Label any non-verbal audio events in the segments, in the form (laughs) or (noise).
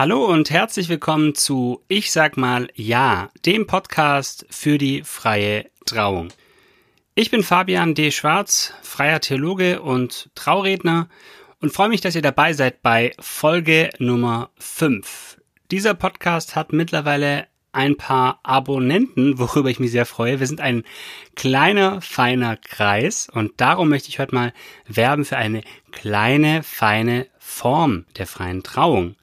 Hallo und herzlich willkommen zu Ich sag mal Ja, dem Podcast für die freie Trauung. Ich bin Fabian D. Schwarz, freier Theologe und Trauredner und freue mich, dass ihr dabei seid bei Folge Nummer 5. Dieser Podcast hat mittlerweile ein paar Abonnenten, worüber ich mich sehr freue. Wir sind ein kleiner, feiner Kreis und darum möchte ich heute mal werben für eine kleine, feine Form der freien Trauung.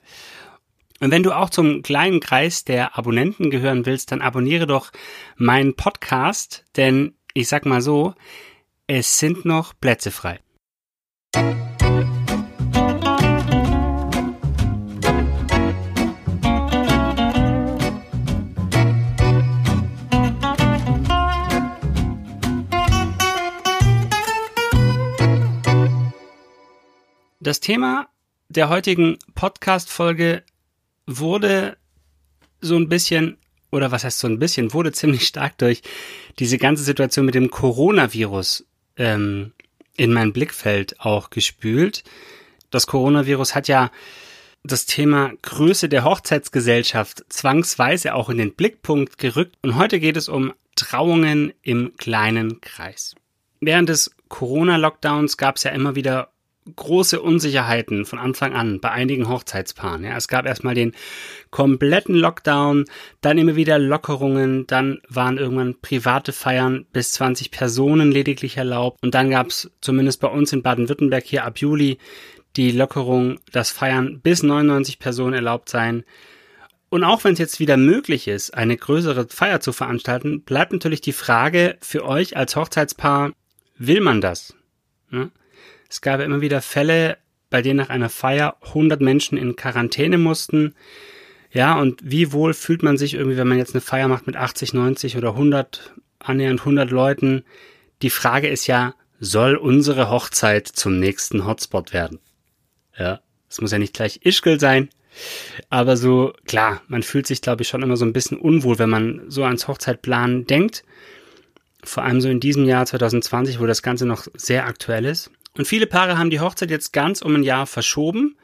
Und wenn du auch zum kleinen Kreis der Abonnenten gehören willst, dann abonniere doch meinen Podcast, denn ich sag mal so, es sind noch Plätze frei. Das Thema der heutigen Podcast-Folge wurde so ein bisschen, oder was heißt so ein bisschen, wurde ziemlich stark durch diese ganze Situation mit dem Coronavirus ähm, in mein Blickfeld auch gespült. Das Coronavirus hat ja das Thema Größe der Hochzeitsgesellschaft zwangsweise auch in den Blickpunkt gerückt und heute geht es um Trauungen im kleinen Kreis. Während des Corona-Lockdowns gab es ja immer wieder große Unsicherheiten von Anfang an bei einigen Hochzeitspaaren. Ja, es gab erstmal den kompletten Lockdown, dann immer wieder Lockerungen, dann waren irgendwann private Feiern bis 20 Personen lediglich erlaubt und dann gab es zumindest bei uns in Baden-Württemberg hier ab Juli die Lockerung, dass Feiern bis 99 Personen erlaubt seien. Und auch wenn es jetzt wieder möglich ist, eine größere Feier zu veranstalten, bleibt natürlich die Frage für euch als Hochzeitspaar, will man das? Ja? Es gab immer wieder Fälle, bei denen nach einer Feier 100 Menschen in Quarantäne mussten. Ja, und wie wohl fühlt man sich irgendwie, wenn man jetzt eine Feier macht mit 80, 90 oder 100, annähernd 100 Leuten? Die Frage ist ja, soll unsere Hochzeit zum nächsten Hotspot werden? Ja, es muss ja nicht gleich Ischgl sein, aber so, klar, man fühlt sich, glaube ich, schon immer so ein bisschen unwohl, wenn man so ans Hochzeitplanen denkt. Vor allem so in diesem Jahr 2020, wo das Ganze noch sehr aktuell ist. Und viele Paare haben die Hochzeit jetzt ganz um ein Jahr verschoben.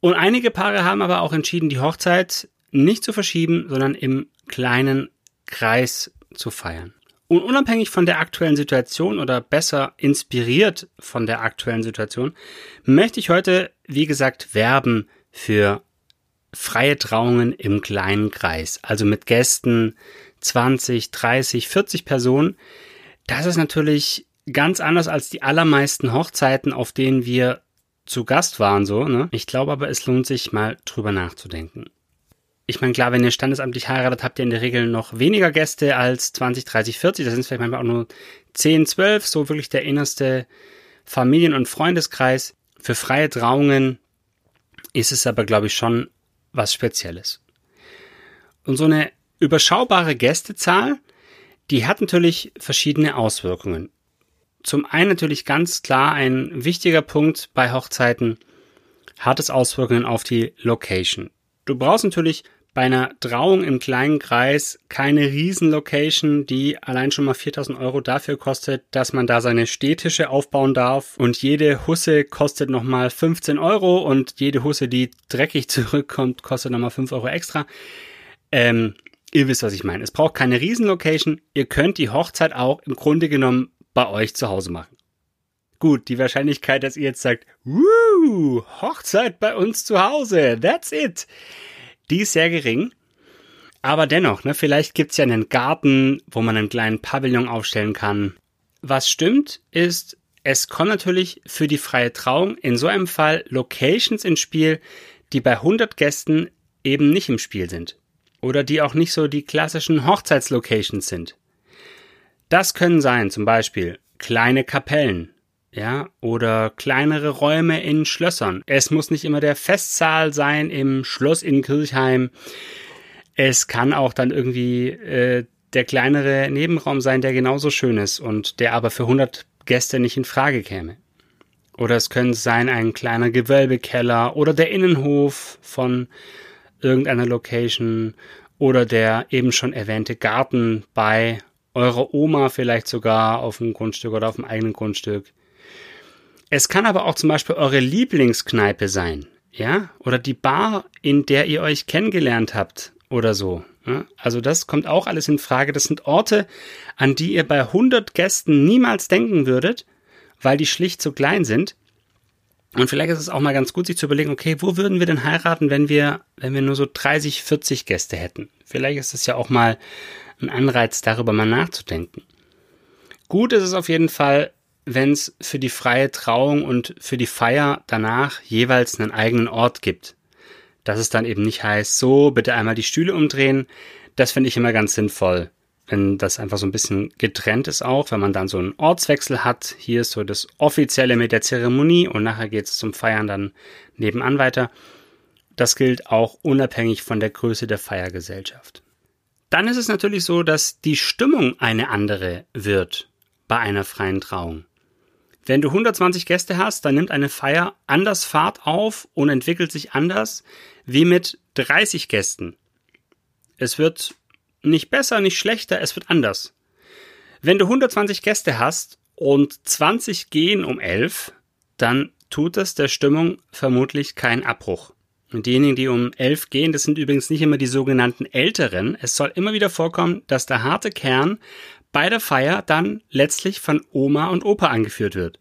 Und einige Paare haben aber auch entschieden, die Hochzeit nicht zu verschieben, sondern im kleinen Kreis zu feiern. Und unabhängig von der aktuellen Situation oder besser inspiriert von der aktuellen Situation, möchte ich heute, wie gesagt, werben für freie Trauungen im kleinen Kreis. Also mit Gästen 20, 30, 40 Personen. Das ist natürlich ganz anders als die allermeisten Hochzeiten, auf denen wir zu Gast waren, so, ne? Ich glaube aber, es lohnt sich mal drüber nachzudenken. Ich meine, klar, wenn ihr standesamtlich heiratet, habt ihr in der Regel noch weniger Gäste als 20, 30, 40. Das sind vielleicht manchmal auch nur 10, 12, so wirklich der innerste Familien- und Freundeskreis. Für freie Trauungen ist es aber, glaube ich, schon was Spezielles. Und so eine überschaubare Gästezahl, die hat natürlich verschiedene Auswirkungen zum einen natürlich ganz klar ein wichtiger Punkt bei Hochzeiten, hat es Auswirkungen auf die Location. Du brauchst natürlich bei einer Trauung im kleinen Kreis keine Riesenlocation, die allein schon mal 4000 Euro dafür kostet, dass man da seine Städtische aufbauen darf. Und jede Husse kostet nochmal 15 Euro und jede Husse, die dreckig (laughs) zurückkommt, kostet nochmal 5 Euro extra. Ähm, ihr wisst, was ich meine. Es braucht keine Riesenlocation. Ihr könnt die Hochzeit auch im Grunde genommen bei euch zu Hause machen. Gut, die Wahrscheinlichkeit, dass ihr jetzt sagt, Woo, Hochzeit bei uns zu Hause, that's it, die ist sehr gering. Aber dennoch, ne, vielleicht gibt's ja einen Garten, wo man einen kleinen Pavillon aufstellen kann. Was stimmt, ist, es kommen natürlich für die freie Trauung in so einem Fall Locations ins Spiel, die bei 100 Gästen eben nicht im Spiel sind. Oder die auch nicht so die klassischen Hochzeitslocations sind. Das können sein zum Beispiel kleine Kapellen, ja, oder kleinere Räume in Schlössern. Es muss nicht immer der Festsaal sein im Schloss in Kirchheim. Es kann auch dann irgendwie äh, der kleinere Nebenraum sein, der genauso schön ist und der aber für 100 Gäste nicht in Frage käme. Oder es könnte sein ein kleiner Gewölbekeller oder der Innenhof von irgendeiner Location oder der eben schon erwähnte Garten bei eurer Oma vielleicht sogar auf dem Grundstück oder auf dem eigenen Grundstück. Es kann aber auch zum Beispiel eure Lieblingskneipe sein. ja, oder die Bar, in der ihr euch kennengelernt habt oder so. Ja? Also das kommt auch alles in Frage. Das sind Orte, an die ihr bei 100 Gästen niemals denken würdet, weil die schlicht so klein sind. Und vielleicht ist es auch mal ganz gut, sich zu überlegen, okay, wo würden wir denn heiraten, wenn wir, wenn wir nur so 30, 40 Gäste hätten? Vielleicht ist es ja auch mal ein Anreiz, darüber mal nachzudenken. Gut ist es auf jeden Fall, wenn es für die freie Trauung und für die Feier danach jeweils einen eigenen Ort gibt. Dass es dann eben nicht heißt, so, bitte einmal die Stühle umdrehen. Das finde ich immer ganz sinnvoll, wenn das einfach so ein bisschen getrennt ist auch, wenn man dann so einen Ortswechsel hat. Hier ist so das Offizielle mit der Zeremonie und nachher geht es zum Feiern dann nebenan weiter. Das gilt auch unabhängig von der Größe der Feiergesellschaft. Dann ist es natürlich so, dass die Stimmung eine andere wird bei einer freien Trauung. Wenn du 120 Gäste hast, dann nimmt eine Feier anders Fahrt auf und entwickelt sich anders wie mit 30 Gästen. Es wird nicht besser, nicht schlechter, es wird anders. Wenn du 120 Gäste hast und 20 gehen um 11, dann tut es der Stimmung vermutlich keinen Abbruch. Und diejenigen, die um 11 gehen, das sind übrigens nicht immer die sogenannten Älteren. Es soll immer wieder vorkommen, dass der harte Kern bei der Feier dann letztlich von Oma und Opa angeführt wird.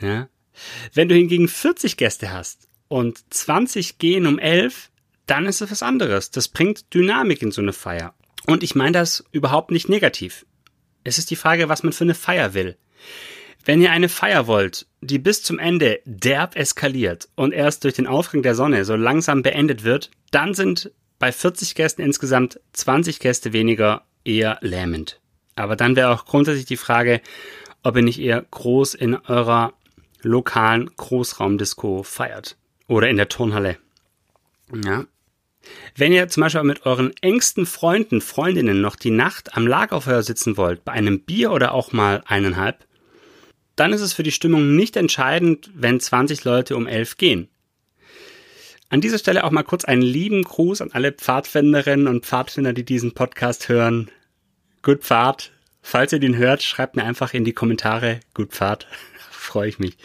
Ja. Wenn du hingegen 40 Gäste hast und 20 gehen um 11, dann ist es was anderes. Das bringt Dynamik in so eine Feier. Und ich meine das überhaupt nicht negativ. Es ist die Frage, was man für eine Feier will. Wenn ihr eine Feier wollt, die bis zum Ende derb eskaliert und erst durch den Aufgang der Sonne so langsam beendet wird, dann sind bei 40 Gästen insgesamt 20 Gäste weniger eher lähmend. Aber dann wäre auch grundsätzlich die Frage, ob ihr nicht eher groß in eurer lokalen Großraumdisco feiert. Oder in der Turnhalle. Ja. Wenn ihr zum Beispiel mit euren engsten Freunden, Freundinnen noch die Nacht am Lagerfeuer sitzen wollt, bei einem Bier oder auch mal eineinhalb, dann ist es für die Stimmung nicht entscheidend, wenn 20 Leute um elf gehen. An dieser Stelle auch mal kurz einen lieben Gruß an alle Pfadfinderinnen und Pfadfinder, die diesen Podcast hören. Gut Pfad. Falls ihr den hört, schreibt mir einfach in die Kommentare. Gut Pfad. (laughs) Freue ich mich.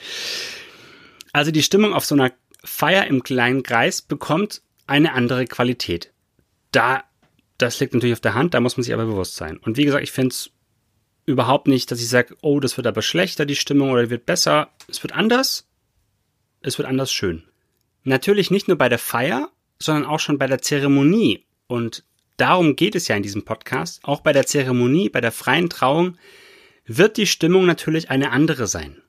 Also die Stimmung auf so einer Feier im kleinen Kreis bekommt eine andere Qualität. Da, das liegt natürlich auf der Hand, da muss man sich aber bewusst sein. Und wie gesagt, ich finde es überhaupt nicht, dass ich sage, oh, das wird aber schlechter, die Stimmung, oder wird besser. Es wird anders. Es wird anders schön. Natürlich nicht nur bei der Feier, sondern auch schon bei der Zeremonie. Und darum geht es ja in diesem Podcast. Auch bei der Zeremonie, bei der freien Trauung wird die Stimmung natürlich eine andere sein.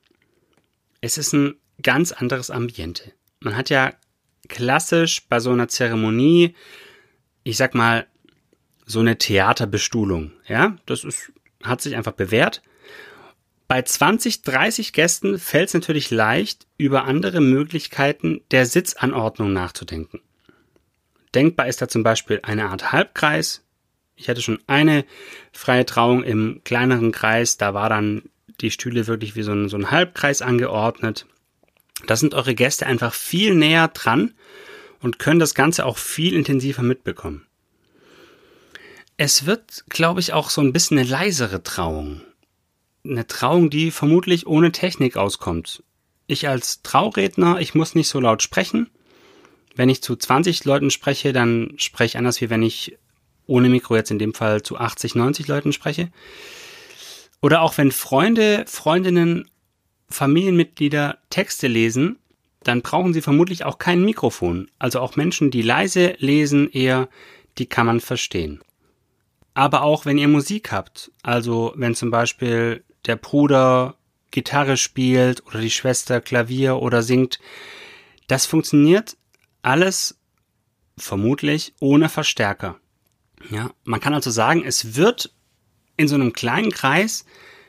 Es ist ein ganz anderes Ambiente. Man hat ja klassisch bei so einer Zeremonie, ich sag mal, so eine Theaterbestuhlung. Ja, das ist, hat sich einfach bewährt. Bei 20, 30 Gästen fällt es natürlich leicht, über andere Möglichkeiten der Sitzanordnung nachzudenken. Denkbar ist da zum Beispiel eine Art Halbkreis. Ich hatte schon eine freie Trauung im kleineren Kreis, da war dann die Stühle wirklich wie so ein, so ein Halbkreis angeordnet. Da sind eure Gäste einfach viel näher dran und können das Ganze auch viel intensiver mitbekommen. Es wird, glaube ich, auch so ein bisschen eine leisere Trauung eine Trauung, die vermutlich ohne Technik auskommt. Ich als Trauredner, ich muss nicht so laut sprechen. Wenn ich zu 20 Leuten spreche, dann spreche ich anders, wie wenn ich ohne Mikro jetzt in dem Fall zu 80, 90 Leuten spreche. Oder auch wenn Freunde, Freundinnen, Familienmitglieder Texte lesen, dann brauchen sie vermutlich auch kein Mikrofon. Also auch Menschen, die leise lesen, eher, die kann man verstehen. Aber auch wenn ihr Musik habt, also wenn zum Beispiel der Bruder Gitarre spielt oder die Schwester Klavier oder singt. Das funktioniert alles vermutlich ohne Verstärker. Ja, man kann also sagen, es wird in so einem kleinen Kreis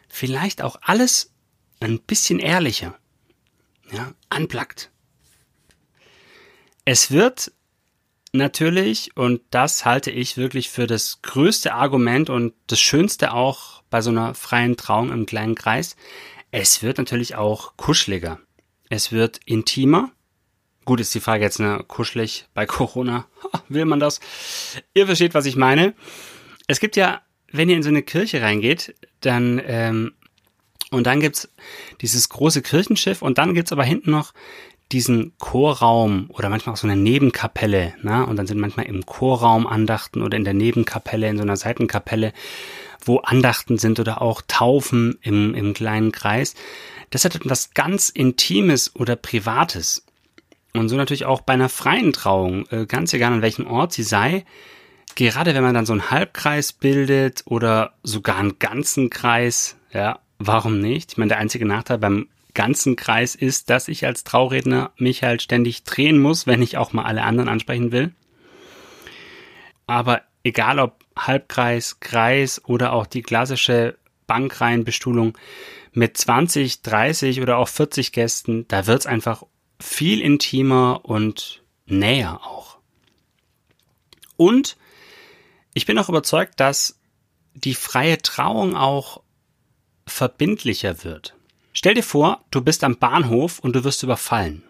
vielleicht auch alles ein bisschen ehrlicher. Ja, unplugged. Es wird natürlich, und das halte ich wirklich für das größte Argument und das Schönste auch bei so einer freien Trauung im kleinen Kreis, es wird natürlich auch kuscheliger. Es wird intimer. Gut, ist die Frage jetzt, ne, kuschelig bei (laughs) Corona. Will man das? Ihr versteht, was ich meine. Es gibt ja, wenn ihr in so eine Kirche reingeht, dann, ähm, und dann gibt's dieses große Kirchenschiff und dann gibt's aber hinten noch diesen Chorraum oder manchmal auch so eine Nebenkapelle, ne? Und dann sind manchmal im Chorraum Andachten oder in der Nebenkapelle, in so einer Seitenkapelle, wo Andachten sind oder auch Taufen im, im kleinen Kreis. Das hat etwas ganz Intimes oder Privates. Und so natürlich auch bei einer freien Trauung, äh, ganz egal an welchem Ort sie sei, gerade wenn man dann so einen Halbkreis bildet oder sogar einen ganzen Kreis, ja, warum nicht? Ich meine, der einzige Nachteil beim ganzen Kreis ist, dass ich als Trauredner mich halt ständig drehen muss, wenn ich auch mal alle anderen ansprechen will. Aber egal ob Halbkreis, Kreis oder auch die klassische Bankreihenbestuhlung mit 20, 30 oder auch 40 Gästen, da wird's einfach viel intimer und näher auch. Und ich bin auch überzeugt, dass die freie Trauung auch verbindlicher wird. Stell dir vor, du bist am Bahnhof und du wirst überfallen.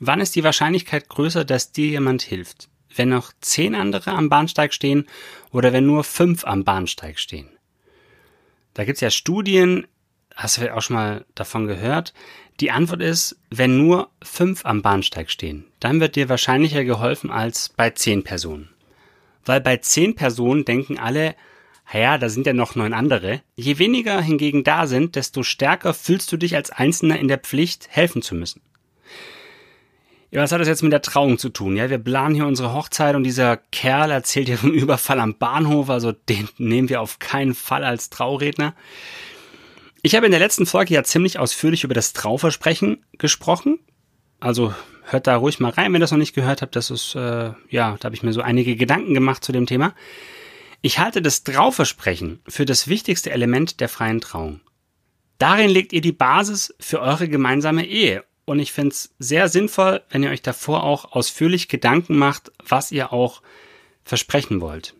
Wann ist die Wahrscheinlichkeit größer, dass dir jemand hilft? Wenn noch zehn andere am Bahnsteig stehen oder wenn nur fünf am Bahnsteig stehen? Da gibt's ja Studien, hast du vielleicht auch schon mal davon gehört. Die Antwort ist, wenn nur fünf am Bahnsteig stehen, dann wird dir wahrscheinlicher geholfen als bei zehn Personen. Weil bei zehn Personen denken alle, ja, da sind ja noch neun andere. Je weniger hingegen da sind, desto stärker fühlst du dich als Einzelner in der Pflicht, helfen zu müssen. Ja, was hat das jetzt mit der Trauung zu tun? Ja, wir planen hier unsere Hochzeit und dieser Kerl erzählt hier vom (laughs) Überfall am Bahnhof, also den nehmen wir auf keinen Fall als Trauredner. Ich habe in der letzten Folge ja ziemlich ausführlich über das Trauversprechen gesprochen. Also hört da ruhig mal rein, wenn ihr das noch nicht gehört habt. Das ist, äh, ja, da habe ich mir so einige Gedanken gemacht zu dem Thema. Ich halte das Trauversprechen für das wichtigste Element der freien Trauung. Darin legt ihr die Basis für eure gemeinsame Ehe. Und ich finde es sehr sinnvoll, wenn ihr euch davor auch ausführlich Gedanken macht, was ihr auch versprechen wollt.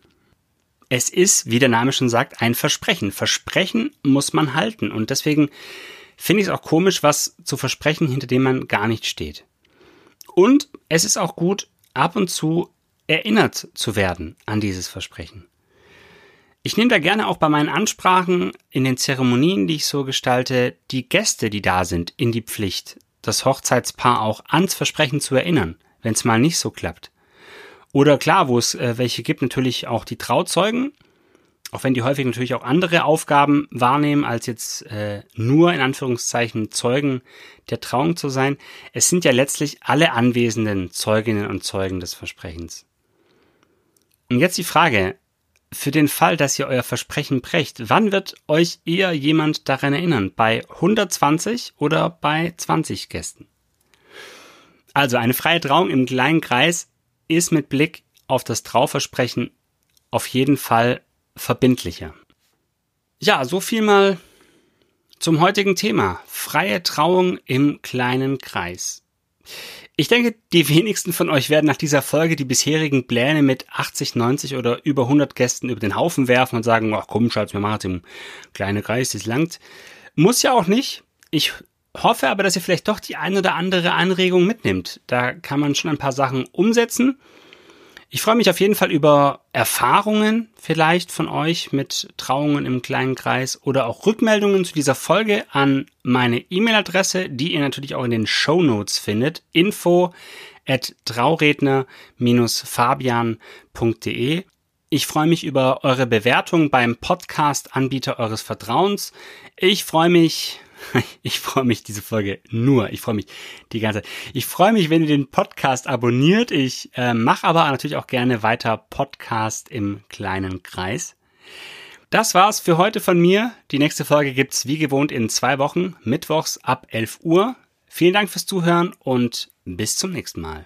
Es ist, wie der Name schon sagt, ein Versprechen. Versprechen muss man halten. Und deswegen finde ich es auch komisch, was zu versprechen, hinter dem man gar nicht steht. Und es ist auch gut, ab und zu erinnert zu werden an dieses Versprechen. Ich nehme da gerne auch bei meinen Ansprachen in den Zeremonien, die ich so gestalte, die Gäste, die da sind, in die Pflicht, das Hochzeitspaar auch ans Versprechen zu erinnern, wenn es mal nicht so klappt. Oder klar, wo es äh, welche gibt, natürlich auch die Trauzeugen, auch wenn die häufig natürlich auch andere Aufgaben wahrnehmen, als jetzt äh, nur in Anführungszeichen Zeugen der Trauung zu sein. Es sind ja letztlich alle anwesenden Zeuginnen und Zeugen des Versprechens. Und jetzt die Frage, für den Fall, dass ihr euer Versprechen brecht, wann wird euch eher jemand daran erinnern? Bei 120 oder bei 20 Gästen? Also eine freie Trauung im kleinen Kreis ist mit Blick auf das Trauversprechen auf jeden Fall verbindlicher. Ja, so viel mal zum heutigen Thema. Freie Trauung im kleinen Kreis. Ich denke, die wenigsten von euch werden nach dieser Folge die bisherigen Pläne mit 80, 90 oder über 100 Gästen über den Haufen werfen und sagen, ach komm, Schatz, wir machen im kleinen Kreis, das langt. Muss ja auch nicht. Ich hoffe aber, dass ihr vielleicht doch die ein oder andere Anregung mitnimmt. Da kann man schon ein paar Sachen umsetzen. Ich freue mich auf jeden Fall über Erfahrungen vielleicht von euch mit Trauungen im kleinen Kreis oder auch Rückmeldungen zu dieser Folge an meine E-Mail-Adresse, die ihr natürlich auch in den Show Notes findet. Info at trauredner-fabian.de. Ich freue mich über eure Bewertung beim Podcast-Anbieter eures Vertrauens. Ich freue mich (laughs) Ich freue mich, diese Folge nur. Ich freue mich die ganze Zeit. Ich freue mich, wenn ihr den Podcast abonniert. Ich äh, mache aber natürlich auch gerne weiter Podcast im kleinen Kreis. Das war's für heute von mir. Die nächste Folge gibt's wie gewohnt in zwei Wochen, mittwochs ab 11 Uhr. Vielen Dank fürs Zuhören und bis zum nächsten Mal.